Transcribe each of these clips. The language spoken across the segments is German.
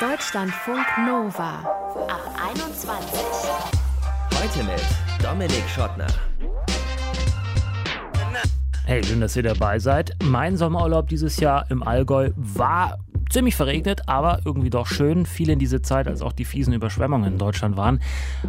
Deutschlandfunk Nova ab 21. Heute mit Dominik Schottner. Hey, schön, dass ihr dabei seid. Mein Sommerurlaub dieses Jahr im Allgäu war ziemlich verregnet, aber irgendwie doch schön. Viel in diese Zeit, als auch die fiesen Überschwemmungen in Deutschland waren.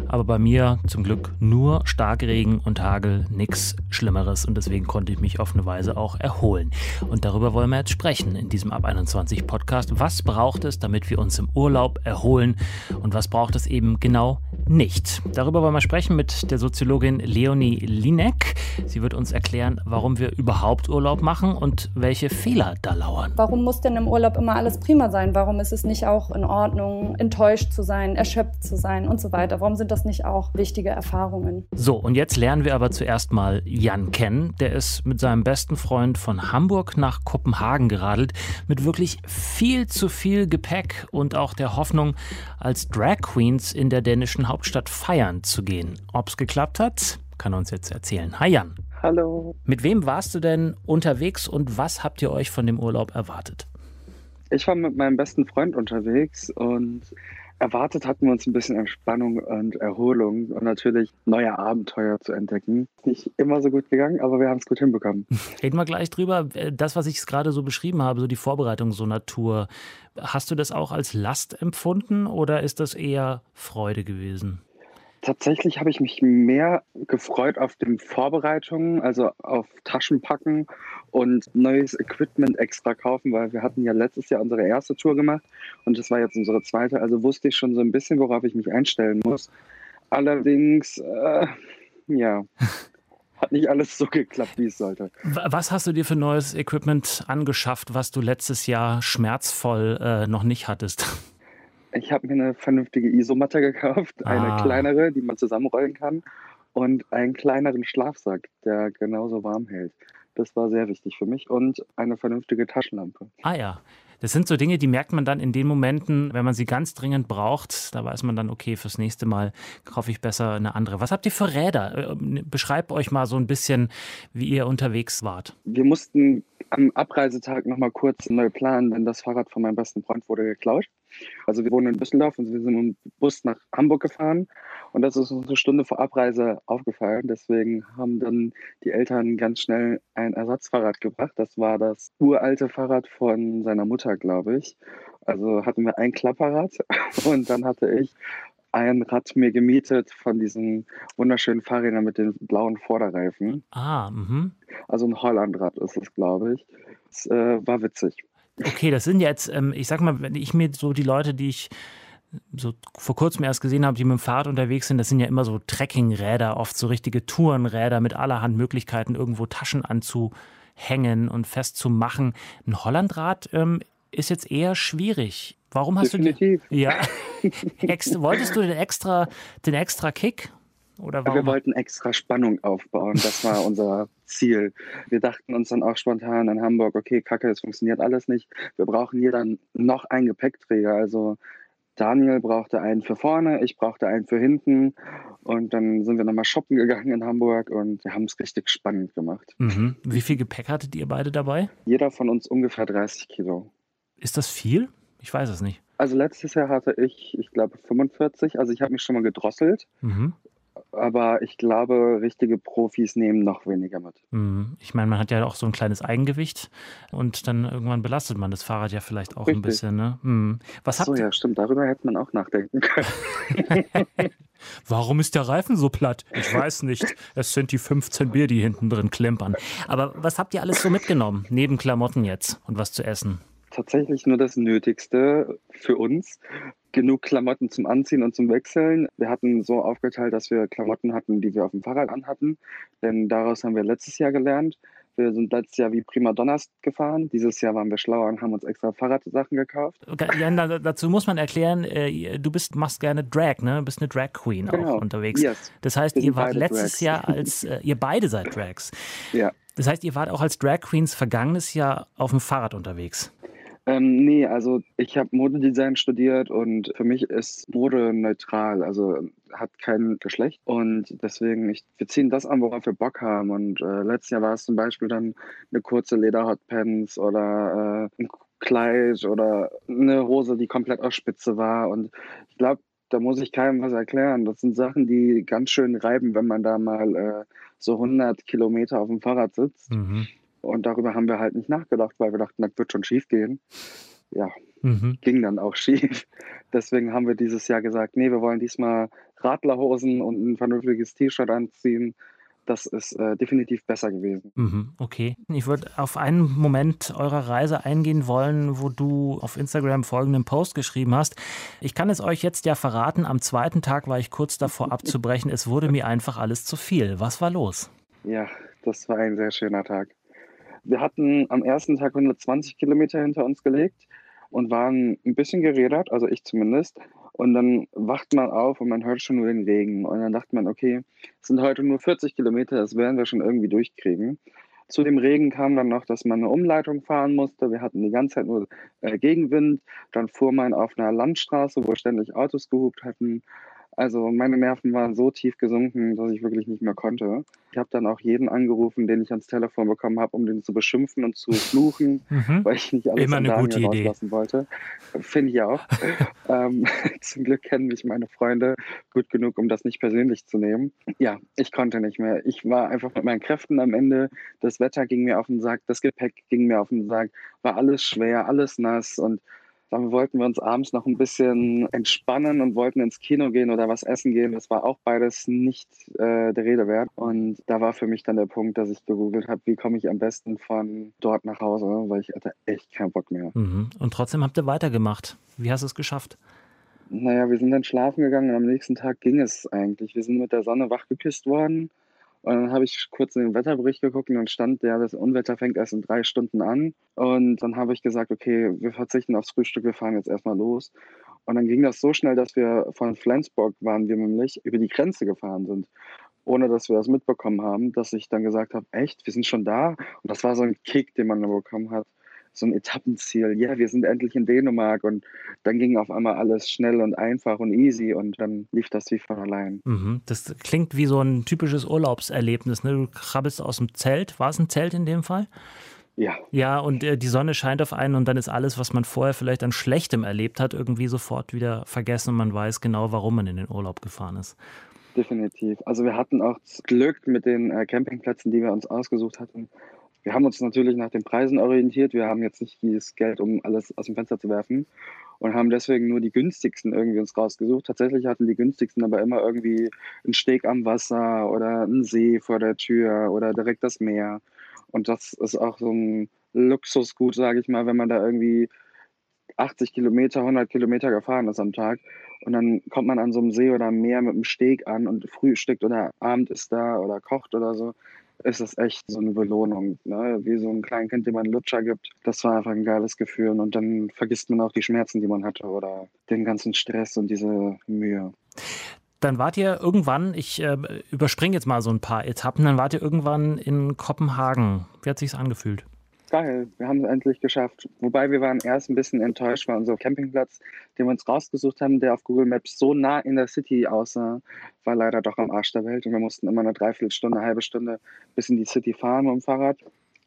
Aber bei mir zum Glück nur Starkregen und Hagel, nichts Schlimmeres. Und deswegen konnte ich mich auf eine Weise auch erholen. Und darüber wollen wir jetzt sprechen in diesem Ab 21 Podcast. Was braucht es, damit wir uns im Urlaub erholen? Und was braucht es eben genau nicht? Darüber wollen wir sprechen mit der Soziologin Leonie Linek. Sie wird uns erklären, warum wir überhaupt Urlaub machen und welche Fehler da lauern. Warum muss denn im Urlaub immer alles prima sein? Warum ist es nicht auch in Ordnung, enttäuscht zu sein, erschöpft zu sein und so weiter? Warum sind das nicht auch wichtige Erfahrungen? So, und jetzt lernen wir aber zuerst mal Jan kennen. Der ist mit seinem besten Freund von Hamburg nach Kopenhagen geradelt, mit wirklich viel zu viel Gepäck und auch der Hoffnung, als Drag Queens in der dänischen Hauptstadt feiern zu gehen. Ob's geklappt hat, kann er uns jetzt erzählen. Hi Jan. Hallo. Mit wem warst du denn unterwegs und was habt ihr euch von dem Urlaub erwartet? Ich war mit meinem besten Freund unterwegs und erwartet hatten wir uns ein bisschen Entspannung und Erholung und natürlich neue Abenteuer zu entdecken. Nicht immer so gut gegangen, aber wir haben es gut hinbekommen. Reden wir gleich drüber. Das, was ich gerade so beschrieben habe, so die Vorbereitung so Tour, hast du das auch als Last empfunden oder ist das eher Freude gewesen? Tatsächlich habe ich mich mehr gefreut auf den Vorbereitungen, also auf Taschenpacken und neues Equipment extra kaufen, weil wir hatten ja letztes Jahr unsere erste Tour gemacht und das war jetzt unsere zweite. Also wusste ich schon so ein bisschen, worauf ich mich einstellen muss. Allerdings, äh, ja, hat nicht alles so geklappt, wie es sollte. Was hast du dir für neues Equipment angeschafft, was du letztes Jahr schmerzvoll äh, noch nicht hattest? Ich habe mir eine vernünftige Isomatte gekauft, eine Ah. kleinere, die man zusammenrollen kann und einen kleineren Schlafsack, der genauso warm hält. Das war sehr wichtig für mich und eine vernünftige Taschenlampe. Ah ja. Das sind so Dinge, die merkt man dann in den Momenten, wenn man sie ganz dringend braucht. Da weiß man dann, okay, fürs nächste Mal kaufe ich besser eine andere. Was habt ihr für Räder? Äh, Beschreibt euch mal so ein bisschen, wie ihr unterwegs wart. Wir mussten am Abreisetag nochmal kurz neu planen, denn das Fahrrad von meinem besten Freund wurde geklaut. Also wir wohnen in Düsseldorf und wir sind im Bus nach Hamburg gefahren und das ist uns eine Stunde vor Abreise aufgefallen. Deswegen haben dann die Eltern ganz schnell ein Ersatzfahrrad gebracht. Das war das uralte Fahrrad von seiner Mutter, glaube ich. Also hatten wir ein Klapperrad und dann hatte ich ein Rad mir gemietet von diesen wunderschönen Fahrrädern mit den blauen Vorderreifen. Ah, mhm. Also ein Hollandrad ist es, glaube ich. Es äh, war witzig. Okay, das sind jetzt, ähm, ich sag mal, wenn ich mir so die Leute, die ich so vor kurzem erst gesehen habe, die mit dem Fahrrad unterwegs sind, das sind ja immer so Trekkingräder, oft so richtige Tourenräder mit allerhand Möglichkeiten, irgendwo Taschen anzuhängen und festzumachen. Ein Hollandrad ähm, ist jetzt eher schwierig. Warum hast Definitiv. du die? Ja. Ex wolltest du den extra, den extra Kick? Oder warum? Wir wollten extra Spannung aufbauen. Das war unser Ziel. Wir dachten uns dann auch spontan in Hamburg, okay, Kacke, es funktioniert alles nicht. Wir brauchen hier dann noch einen Gepäckträger. Also Daniel brauchte einen für vorne, ich brauchte einen für hinten. Und dann sind wir nochmal shoppen gegangen in Hamburg und wir haben es richtig spannend gemacht. Mhm. Wie viel Gepäck hattet ihr beide dabei? Jeder von uns ungefähr 30 Kilo. Ist das viel? Ich weiß es nicht. Also letztes Jahr hatte ich, ich glaube, 45. Also ich habe mich schon mal gedrosselt. Mhm. Aber ich glaube, richtige Profis nehmen noch weniger mit. Mhm. Ich meine, man hat ja auch so ein kleines Eigengewicht und dann irgendwann belastet man das Fahrrad ja vielleicht auch ein Richtig. bisschen. Ne? Mhm. Was Ach so, habt ja, stimmt. Darüber hätte man auch nachdenken können. Warum ist der Reifen so platt? Ich weiß nicht. Es sind die 15 Bier, die hinten drin klimpern. Aber was habt ihr alles so mitgenommen? Neben Klamotten jetzt und was zu essen? Tatsächlich nur das Nötigste für uns. Genug Klamotten zum Anziehen und zum Wechseln. Wir hatten so aufgeteilt, dass wir Klamotten hatten, die wir auf dem Fahrrad anhatten. Denn daraus haben wir letztes Jahr gelernt. Wir sind letztes Jahr wie Prima Donnas gefahren. Dieses Jahr waren wir schlauer und haben uns extra Fahrradsachen gekauft. Jan, da- dazu muss man erklären, äh, du bist, machst gerne Drag, ne? Du bist eine Drag Queen Genau. auch unterwegs. Yes. Das heißt, ihr wart letztes Drags. Jahr als, äh, ihr beide seid Drags. Ja. Das heißt, ihr wart auch als Drag Queens vergangenes Jahr auf dem Fahrrad unterwegs. Ähm, nee, also ich habe Modedesign studiert und für mich ist Mode neutral, also hat kein Geschlecht und deswegen, ich, wir ziehen das an, worauf wir Bock haben und äh, letztes Jahr war es zum Beispiel dann eine kurze Lederhotpants oder äh, ein Kleid oder eine Hose, die komplett aus Spitze war. Und ich glaube, da muss ich keinem was erklären. Das sind Sachen, die ganz schön reiben, wenn man da mal äh, so 100 Kilometer auf dem Fahrrad sitzt. Mhm. Und darüber haben wir halt nicht nachgedacht, weil wir dachten, das wird schon schief gehen. Ja, mhm. ging dann auch schief. Deswegen haben wir dieses Jahr gesagt, nee, wir wollen diesmal Radlerhosen und ein vernünftiges T-Shirt anziehen das ist äh, definitiv besser gewesen. Mhm, okay. Ich würde auf einen Moment eurer Reise eingehen wollen, wo du auf Instagram folgenden Post geschrieben hast. Ich kann es euch jetzt ja verraten, am zweiten Tag war ich kurz davor abzubrechen. Es wurde mir einfach alles zu viel. Was war los? Ja, das war ein sehr schöner Tag. Wir hatten am ersten Tag 120 Kilometer hinter uns gelegt und waren ein bisschen gerädert, also ich zumindest. Und dann wacht man auf und man hört schon nur den Regen. Und dann dachte man, okay, es sind heute nur 40 Kilometer, das werden wir schon irgendwie durchkriegen. Zu dem Regen kam dann noch, dass man eine Umleitung fahren musste. Wir hatten die ganze Zeit nur äh, Gegenwind. Dann fuhr man auf einer Landstraße, wo ständig Autos gehupt hatten. Also meine Nerven waren so tief gesunken, dass ich wirklich nicht mehr konnte. Ich habe dann auch jeden angerufen, den ich ans Telefon bekommen habe, um den zu beschimpfen und zu fluchen, mhm. weil ich nicht alles Immer eine gute Idee. rauslassen wollte. Finde ich auch. ähm, zum Glück kennen mich meine Freunde gut genug, um das nicht persönlich zu nehmen. Ja, ich konnte nicht mehr. Ich war einfach mit meinen Kräften am Ende. Das Wetter ging mir auf den Sack, das Gepäck ging mir auf den Sack, war alles schwer, alles nass und dann wollten wir uns abends noch ein bisschen entspannen und wollten ins Kino gehen oder was essen gehen. Das war auch beides nicht äh, der Rede wert. Und da war für mich dann der Punkt, dass ich gegoogelt habe, wie komme ich am besten von dort nach Hause, weil ich hatte echt keinen Bock mehr. Mhm. Und trotzdem habt ihr weitergemacht. Wie hast du es geschafft? Naja, wir sind dann schlafen gegangen und am nächsten Tag ging es eigentlich. Wir sind mit der Sonne wachgeküsst worden und dann habe ich kurz in den Wetterbericht geguckt und dann stand ja, das Unwetter fängt erst in drei Stunden an. Und dann habe ich gesagt, okay, wir verzichten aufs Frühstück, wir fahren jetzt erstmal los. Und dann ging das so schnell, dass wir von Flensburg waren wir nämlich über die Grenze gefahren sind, ohne dass wir das mitbekommen haben, dass ich dann gesagt habe, echt, wir sind schon da. Und das war so ein Kick, den man da bekommen hat so ein Etappenziel. Ja, wir sind endlich in Dänemark und dann ging auf einmal alles schnell und einfach und easy und dann lief das wie von allein. Mhm. Das klingt wie so ein typisches Urlaubserlebnis. Ne? Du krabbelst aus dem Zelt. War es ein Zelt in dem Fall? Ja. Ja, und äh, die Sonne scheint auf einen und dann ist alles, was man vorher vielleicht an Schlechtem erlebt hat, irgendwie sofort wieder vergessen und man weiß genau, warum man in den Urlaub gefahren ist. Definitiv. Also wir hatten auch das Glück mit den äh, Campingplätzen, die wir uns ausgesucht hatten, wir haben uns natürlich nach den Preisen orientiert. Wir haben jetzt nicht dieses Geld, um alles aus dem Fenster zu werfen und haben deswegen nur die günstigsten irgendwie uns rausgesucht. Tatsächlich hatten die günstigsten aber immer irgendwie einen Steg am Wasser oder einen See vor der Tür oder direkt das Meer. Und das ist auch so ein Luxusgut, sage ich mal, wenn man da irgendwie 80 Kilometer, 100 Kilometer gefahren ist am Tag. Und dann kommt man an so einem See oder einem Meer mit einem Steg an und frühstückt oder Abend ist da oder kocht oder so ist es echt so eine Belohnung, ne? wie so ein Kleinkind, dem man einen Lutscher gibt. Das war einfach ein geiles Gefühl und dann vergisst man auch die Schmerzen, die man hatte oder den ganzen Stress und diese Mühe. Dann wart ihr irgendwann, ich äh, überspringe jetzt mal so ein paar Etappen, dann wart ihr irgendwann in Kopenhagen. Wie hat sich's angefühlt? Geil, wir haben es endlich geschafft. Wobei wir waren erst ein bisschen enttäuscht, weil unser Campingplatz, den wir uns rausgesucht haben, der auf Google Maps so nah in der City aussah, war leider doch am Arsch der Welt. Und wir mussten immer eine Dreiviertelstunde, eine halbe Stunde bis in die City fahren mit dem Fahrrad.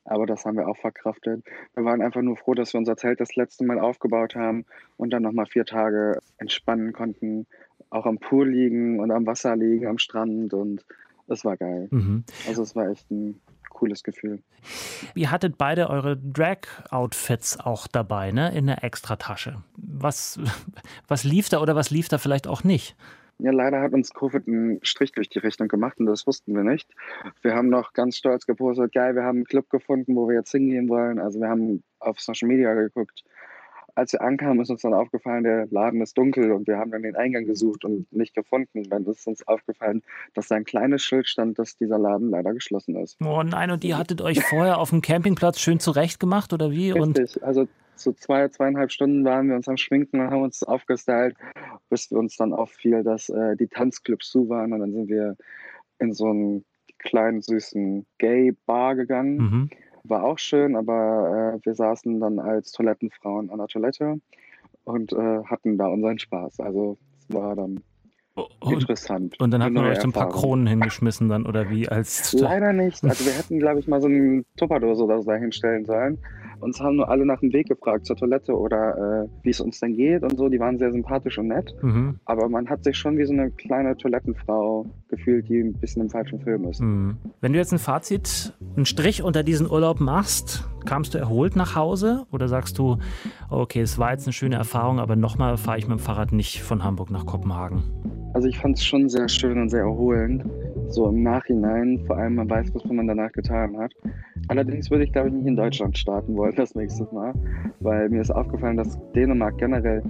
Aber das haben wir auch verkraftet. Wir waren einfach nur froh, dass wir unser Zelt das letzte Mal aufgebaut haben und dann nochmal vier Tage entspannen konnten. Auch am Pool liegen und am Wasser liegen, am Strand. Und es war geil. Mhm. Also es war echt ein cooles Gefühl. Ihr hattet beide eure Drag-Outfits auch dabei, ne? In der Extratasche. Was, was lief da oder was lief da vielleicht auch nicht? Ja, leider hat uns Covid einen Strich durch die Rechnung gemacht und das wussten wir nicht. Wir haben noch ganz stolz gepostet, geil, wir haben einen Club gefunden, wo wir jetzt hingehen wollen. Also wir haben auf Social Media geguckt, als wir ankamen, ist uns dann aufgefallen, der Laden ist dunkel und wir haben dann den Eingang gesucht und nicht gefunden. Dann ist uns aufgefallen, dass da ein kleines Schild stand, dass dieser Laden leider geschlossen ist. Oh nein, und ihr hattet euch vorher auf dem Campingplatz schön zurecht gemacht oder wie? Richtig, und also so zwei, zweieinhalb Stunden waren wir uns am Schminken und haben uns aufgestylt, bis wir uns dann auffiel, dass äh, die Tanzclubs zu waren und dann sind wir in so einen kleinen, süßen Gay-Bar gegangen. Mhm war auch schön, aber äh, wir saßen dann als Toilettenfrauen an der Toilette und äh, hatten da unseren Spaß. Also es war dann und, interessant. Und dann hat man euch so ein paar Kronen hingeschmissen dann oder wie als Leider nicht. Also wir hätten, glaube ich, mal so eine Tupperdose oder so da hinstellen sollen. Uns haben nur alle nach dem Weg gefragt zur Toilette oder äh, wie es uns denn geht und so. Die waren sehr sympathisch und nett. Mhm. Aber man hat sich schon wie so eine kleine Toilettenfrau gefühlt, die ein bisschen im falschen Film ist. Mhm. Wenn du jetzt ein Fazit, einen Strich unter diesen Urlaub machst, kamst du erholt nach Hause oder sagst du, okay, es war jetzt eine schöne Erfahrung, aber nochmal fahre ich mit dem Fahrrad nicht von Hamburg nach Kopenhagen? Also ich fand es schon sehr schön und sehr erholend. So im Nachhinein, vor allem man weiß, was man danach getan hat. Allerdings würde ich, glaube ich, nicht in Deutschland starten wollen das nächste Mal, weil mir ist aufgefallen, dass Dänemark generell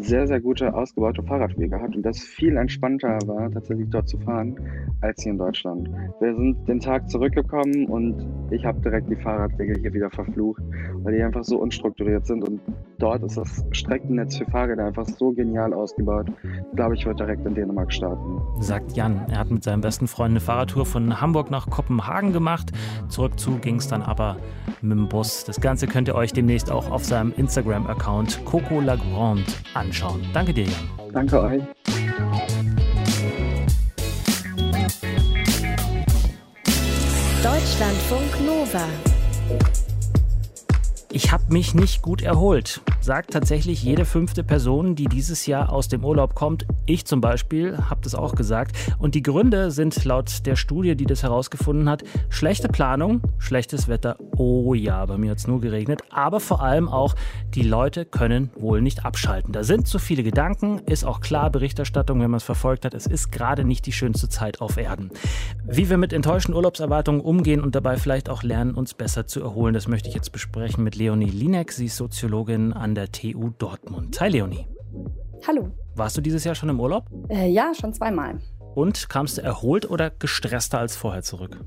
sehr, sehr gute, ausgebaute Fahrradwege hat und das viel entspannter war, tatsächlich dort zu fahren, als hier in Deutschland. Wir sind den Tag zurückgekommen und ich habe direkt die Fahrradwege hier wieder verflucht, weil die einfach so unstrukturiert sind und dort ist das Streckennetz für Fahrräder einfach so genial ausgebaut. Ich glaube, ich würde direkt in Dänemark starten. Sagt Jan. Er hat mit seinem besten Freund eine Fahrradtour von Hamburg nach Kopenhagen gemacht. Zurück zu ging es dann aber mit dem Bus. Das Ganze könnt ihr euch demnächst auch auf seinem Instagram-Account Coco Lagrande anschauen. Danke dir, Jan. Danke euch. Deutschlandfunk Nova. Ich habe mich nicht gut erholt, sagt tatsächlich jede fünfte Person, die dieses Jahr aus dem Urlaub kommt. Ich zum Beispiel habe das auch gesagt. Und die Gründe sind laut der Studie, die das herausgefunden hat, schlechte Planung, schlechtes Wetter. Oh ja, bei mir hat es nur geregnet. Aber vor allem auch, die Leute können wohl nicht abschalten. Da sind zu viele Gedanken, ist auch klar Berichterstattung, wenn man es verfolgt hat. Es ist gerade nicht die schönste Zeit auf Erden. Wie wir mit enttäuschten Urlaubserwartungen umgehen und dabei vielleicht auch lernen, uns besser zu erholen, das möchte ich jetzt besprechen mit Leo Leonie Linek. Sie ist Soziologin an der TU Dortmund. Hi Leonie. Hallo. Warst du dieses Jahr schon im Urlaub? Äh, ja, schon zweimal. Und kamst du erholt oder gestresster als vorher zurück?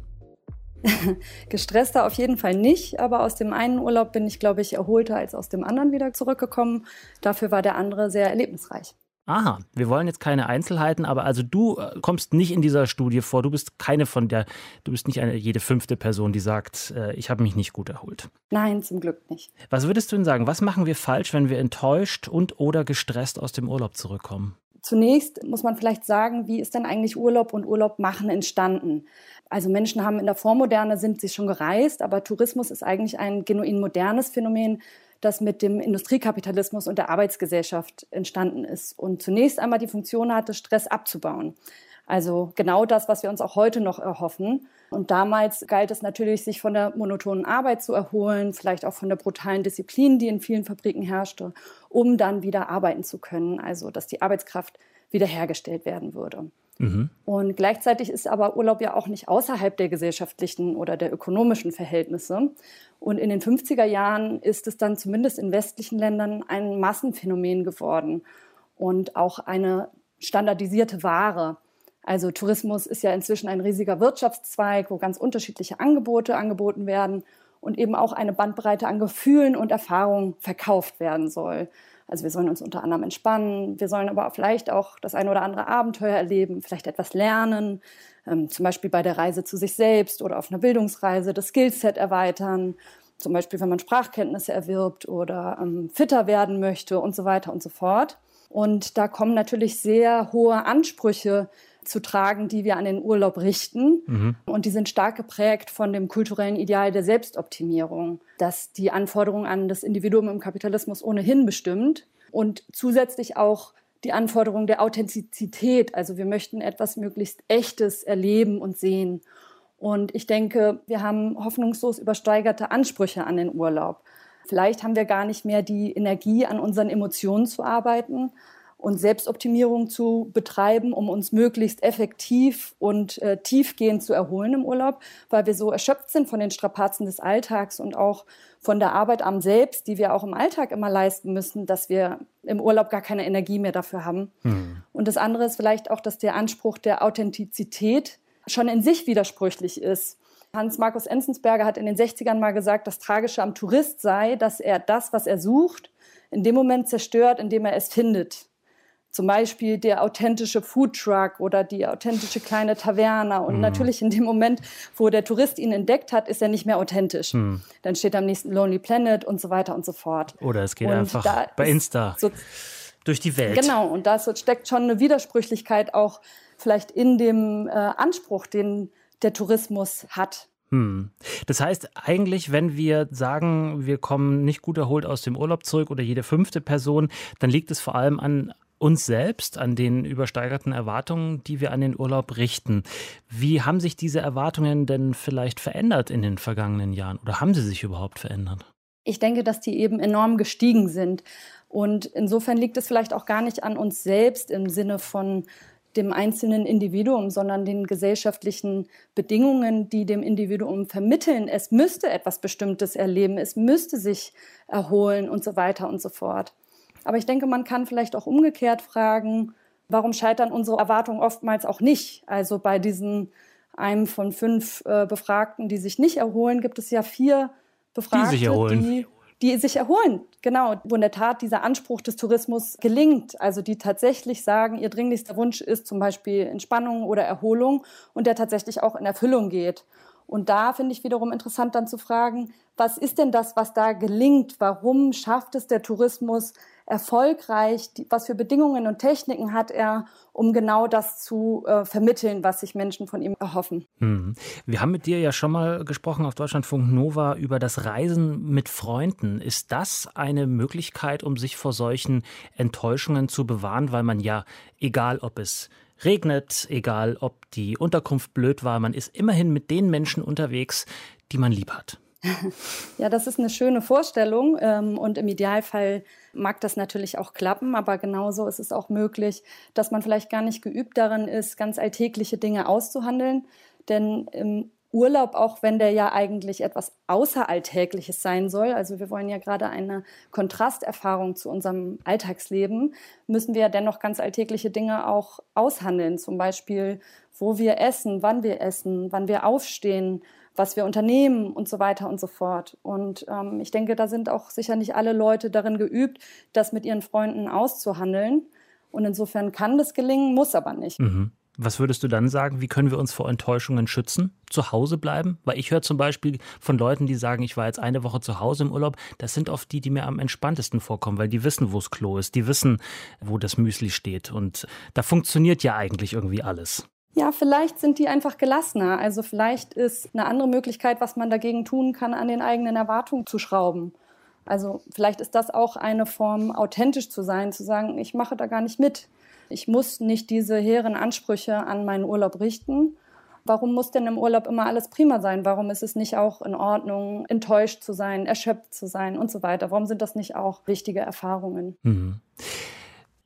Gestresster auf jeden Fall nicht, aber aus dem einen Urlaub bin ich, glaube ich, erholter als aus dem anderen wieder zurückgekommen. Dafür war der andere sehr erlebnisreich. Aha, wir wollen jetzt keine Einzelheiten, aber also du äh, kommst nicht in dieser Studie vor. Du bist keine von der, du bist nicht eine jede fünfte Person, die sagt, äh, ich habe mich nicht gut erholt. Nein, zum Glück nicht. Was würdest du denn sagen? Was machen wir falsch, wenn wir enttäuscht und oder gestresst aus dem Urlaub zurückkommen? Zunächst muss man vielleicht sagen, wie ist denn eigentlich Urlaub und Urlaub machen entstanden? Also Menschen haben in der Vormoderne sind sie schon gereist, aber Tourismus ist eigentlich ein genuin modernes Phänomen, das mit dem Industriekapitalismus und der Arbeitsgesellschaft entstanden ist und zunächst einmal die Funktion hatte, Stress abzubauen. Also genau das, was wir uns auch heute noch erhoffen. Und damals galt es natürlich, sich von der monotonen Arbeit zu erholen, vielleicht auch von der brutalen Disziplin, die in vielen Fabriken herrschte, um dann wieder arbeiten zu können. Also dass die Arbeitskraft wiederhergestellt werden würde. Mhm. Und gleichzeitig ist aber Urlaub ja auch nicht außerhalb der gesellschaftlichen oder der ökonomischen Verhältnisse. Und in den 50er Jahren ist es dann zumindest in westlichen Ländern ein Massenphänomen geworden und auch eine standardisierte Ware. Also Tourismus ist ja inzwischen ein riesiger Wirtschaftszweig, wo ganz unterschiedliche Angebote angeboten werden und eben auch eine Bandbreite an Gefühlen und Erfahrungen verkauft werden soll. Also wir sollen uns unter anderem entspannen, wir sollen aber vielleicht auch das eine oder andere Abenteuer erleben, vielleicht etwas lernen, ähm, zum Beispiel bei der Reise zu sich selbst oder auf einer Bildungsreise das Skillset erweitern, zum Beispiel wenn man Sprachkenntnisse erwirbt oder ähm, fitter werden möchte und so weiter und so fort. Und da kommen natürlich sehr hohe Ansprüche zu tragen, die wir an den Urlaub richten. Mhm. Und die sind stark geprägt von dem kulturellen Ideal der Selbstoptimierung, das die Anforderungen an das Individuum im Kapitalismus ohnehin bestimmt und zusätzlich auch die Anforderung der Authentizität. Also wir möchten etwas möglichst Echtes erleben und sehen. Und ich denke, wir haben hoffnungslos übersteigerte Ansprüche an den Urlaub. Vielleicht haben wir gar nicht mehr die Energie, an unseren Emotionen zu arbeiten, und Selbstoptimierung zu betreiben, um uns möglichst effektiv und äh, tiefgehend zu erholen im Urlaub, weil wir so erschöpft sind von den Strapazen des Alltags und auch von der Arbeit am Selbst, die wir auch im Alltag immer leisten müssen, dass wir im Urlaub gar keine Energie mehr dafür haben. Mhm. Und das andere ist vielleicht auch, dass der Anspruch der Authentizität schon in sich widersprüchlich ist. Hans-Markus Enzensberger hat in den 60ern mal gesagt, das Tragische am Tourist sei, dass er das, was er sucht, in dem Moment zerstört, in dem er es findet. Zum Beispiel der authentische Foodtruck oder die authentische kleine Taverne. Und mhm. natürlich in dem Moment, wo der Tourist ihn entdeckt hat, ist er nicht mehr authentisch. Mhm. Dann steht am nächsten Lonely Planet und so weiter und so fort. Oder es geht und einfach bei Insta. So durch die Welt. Genau, und da steckt schon eine Widersprüchlichkeit auch vielleicht in dem äh, Anspruch, den der Tourismus hat. Hm. Das heißt eigentlich, wenn wir sagen, wir kommen nicht gut erholt aus dem Urlaub zurück oder jede fünfte Person, dann liegt es vor allem an uns selbst, an den übersteigerten Erwartungen, die wir an den Urlaub richten. Wie haben sich diese Erwartungen denn vielleicht verändert in den vergangenen Jahren oder haben sie sich überhaupt verändert? Ich denke, dass die eben enorm gestiegen sind. Und insofern liegt es vielleicht auch gar nicht an uns selbst im Sinne von dem einzelnen Individuum, sondern den gesellschaftlichen Bedingungen, die dem Individuum vermitteln. Es müsste etwas Bestimmtes erleben, es müsste sich erholen und so weiter und so fort. Aber ich denke, man kann vielleicht auch umgekehrt fragen, warum scheitern unsere Erwartungen oftmals auch nicht? Also bei diesen einem von fünf äh, Befragten, die sich nicht erholen, gibt es ja vier Befragte, die sich erholen. Die die sich erholen, genau, wo in der Tat dieser Anspruch des Tourismus gelingt, also die tatsächlich sagen, ihr dringlichster Wunsch ist zum Beispiel Entspannung oder Erholung und der tatsächlich auch in Erfüllung geht. Und da finde ich wiederum interessant dann zu fragen, was ist denn das, was da gelingt? Warum schafft es der Tourismus, erfolgreich? Was für Bedingungen und Techniken hat er, um genau das zu äh, vermitteln, was sich Menschen von ihm erhoffen? Hm. Wir haben mit dir ja schon mal gesprochen auf Deutschlandfunk Nova über das Reisen mit Freunden. Ist das eine Möglichkeit, um sich vor solchen Enttäuschungen zu bewahren, weil man ja, egal ob es regnet, egal ob die Unterkunft blöd war, man ist immerhin mit den Menschen unterwegs, die man lieb hat. Ja, das ist eine schöne Vorstellung ähm, und im Idealfall mag das natürlich auch klappen, aber genauso ist es auch möglich, dass man vielleicht gar nicht geübt darin ist, ganz alltägliche Dinge auszuhandeln. Denn im Urlaub, auch wenn der ja eigentlich etwas Außeralltägliches sein soll, also wir wollen ja gerade eine Kontrasterfahrung zu unserem Alltagsleben, müssen wir ja dennoch ganz alltägliche Dinge auch aushandeln. Zum Beispiel, wo wir essen, wann wir essen, wann wir aufstehen, was wir unternehmen und so weiter und so fort. Und ähm, ich denke, da sind auch sicher nicht alle Leute darin geübt, das mit ihren Freunden auszuhandeln. Und insofern kann das gelingen, muss aber nicht. Mhm. Was würdest du dann sagen? Wie können wir uns vor Enttäuschungen schützen? Zu Hause bleiben? Weil ich höre zum Beispiel von Leuten, die sagen, ich war jetzt eine Woche zu Hause im Urlaub. Das sind oft die, die mir am entspanntesten vorkommen, weil die wissen, wo das Klo ist. Die wissen, wo das Müsli steht. Und da funktioniert ja eigentlich irgendwie alles. Ja, vielleicht sind die einfach gelassener. Also vielleicht ist eine andere Möglichkeit, was man dagegen tun kann, an den eigenen Erwartungen zu schrauben. Also vielleicht ist das auch eine Form, authentisch zu sein, zu sagen, ich mache da gar nicht mit. Ich muss nicht diese hehren Ansprüche an meinen Urlaub richten. Warum muss denn im Urlaub immer alles prima sein? Warum ist es nicht auch in Ordnung, enttäuscht zu sein, erschöpft zu sein und so weiter? Warum sind das nicht auch wichtige Erfahrungen? Mhm.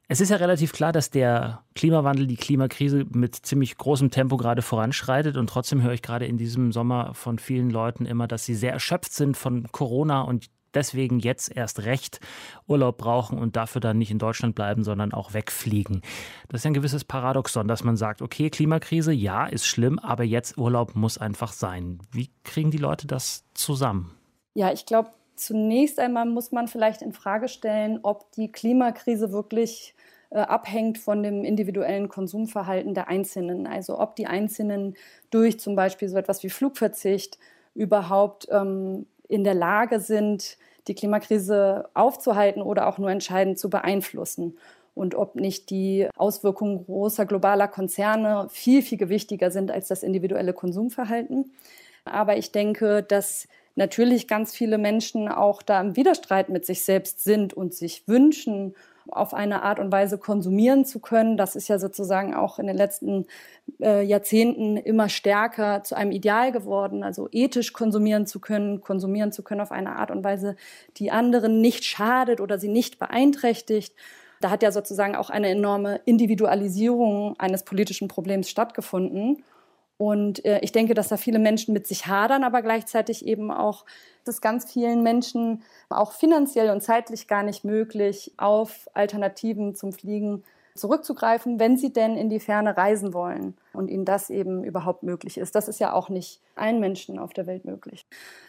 Es ist ja relativ klar, dass der Klimawandel, die Klimakrise mit ziemlich großem Tempo gerade voranschreitet. Und trotzdem höre ich gerade in diesem Sommer von vielen Leuten immer, dass sie sehr erschöpft sind von Corona und deswegen jetzt erst recht Urlaub brauchen und dafür dann nicht in Deutschland bleiben, sondern auch wegfliegen. Das ist ein gewisses Paradoxon, dass man sagt, okay, Klimakrise, ja, ist schlimm, aber jetzt Urlaub muss einfach sein. Wie kriegen die Leute das zusammen? Ja, ich glaube, zunächst einmal muss man vielleicht in Frage stellen, ob die Klimakrise wirklich äh, abhängt von dem individuellen Konsumverhalten der Einzelnen. Also ob die Einzelnen durch zum Beispiel so etwas wie Flugverzicht überhaupt ähm, in der Lage sind, die Klimakrise aufzuhalten oder auch nur entscheidend zu beeinflussen. Und ob nicht die Auswirkungen großer globaler Konzerne viel, viel gewichtiger sind als das individuelle Konsumverhalten. Aber ich denke, dass natürlich ganz viele Menschen auch da im Widerstreit mit sich selbst sind und sich wünschen auf eine Art und Weise konsumieren zu können. Das ist ja sozusagen auch in den letzten äh, Jahrzehnten immer stärker zu einem Ideal geworden. Also ethisch konsumieren zu können, konsumieren zu können auf eine Art und Weise, die anderen nicht schadet oder sie nicht beeinträchtigt. Da hat ja sozusagen auch eine enorme Individualisierung eines politischen Problems stattgefunden. Und äh, ich denke, dass da viele Menschen mit sich hadern, aber gleichzeitig eben auch, dass ganz vielen Menschen auch finanziell und zeitlich gar nicht möglich auf Alternativen zum Fliegen zurückzugreifen, wenn sie denn in die Ferne reisen wollen und ihnen das eben überhaupt möglich ist. Das ist ja auch nicht allen Menschen auf der Welt möglich.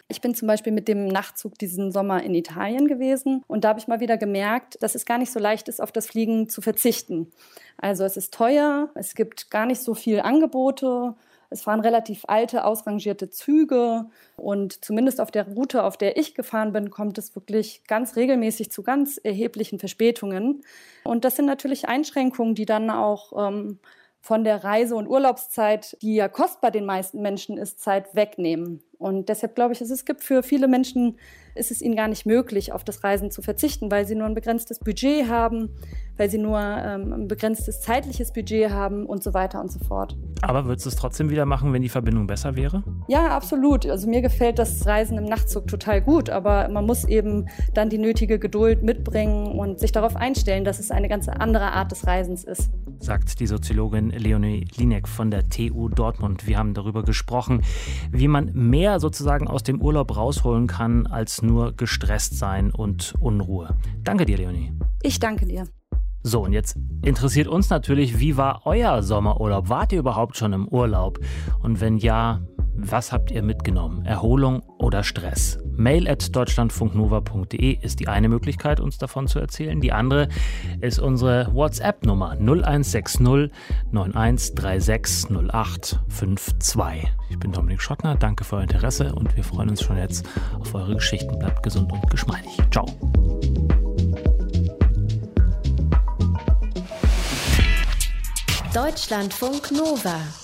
Ich bin zum Beispiel mit dem Nachtzug diesen Sommer in Italien gewesen und da habe ich mal wieder gemerkt, dass es gar nicht so leicht ist, auf das Fliegen zu verzichten. Also es ist teuer, es gibt gar nicht so viel Angebote Es fahren relativ alte, ausrangierte Züge und zumindest auf der Route, auf der ich gefahren bin, kommt es wirklich ganz regelmäßig zu ganz erheblichen Verspätungen. Und das sind natürlich Einschränkungen, die dann auch ähm, von der Reise- und Urlaubszeit, die ja kostbar den meisten Menschen ist, Zeit wegnehmen. Und deshalb glaube ich, es gibt für viele Menschen, ist es ihnen gar nicht möglich, auf das Reisen zu verzichten, weil sie nur ein begrenztes Budget haben, weil sie nur ähm, ein begrenztes zeitliches Budget haben und so weiter und so fort. Aber würdest du es trotzdem wieder machen, wenn die Verbindung besser wäre? Ja, absolut. Also mir gefällt das Reisen im Nachtzug total gut, aber man muss eben dann die nötige Geduld mitbringen und sich darauf einstellen, dass es eine ganz andere Art des Reisens ist. Sagt die Soziologin Leonie Linek von der TU Dortmund. Wir haben darüber gesprochen, wie man mehr sozusagen aus dem Urlaub rausholen kann, als nur gestresst sein und Unruhe. Danke dir, Leonie. Ich danke dir. So, und jetzt interessiert uns natürlich, wie war euer Sommerurlaub? Wart ihr überhaupt schon im Urlaub? Und wenn ja, was habt ihr mitgenommen? Erholung oder Stress? Mail at deutschlandfunknova.de ist die eine Möglichkeit, uns davon zu erzählen. Die andere ist unsere WhatsApp-Nummer 0160 9136 0852. Ich bin Dominik Schottner, danke für euer Interesse und wir freuen uns schon jetzt auf eure Geschichten. Bleibt gesund und geschmeidig. Ciao. Deutschlandfunk Nova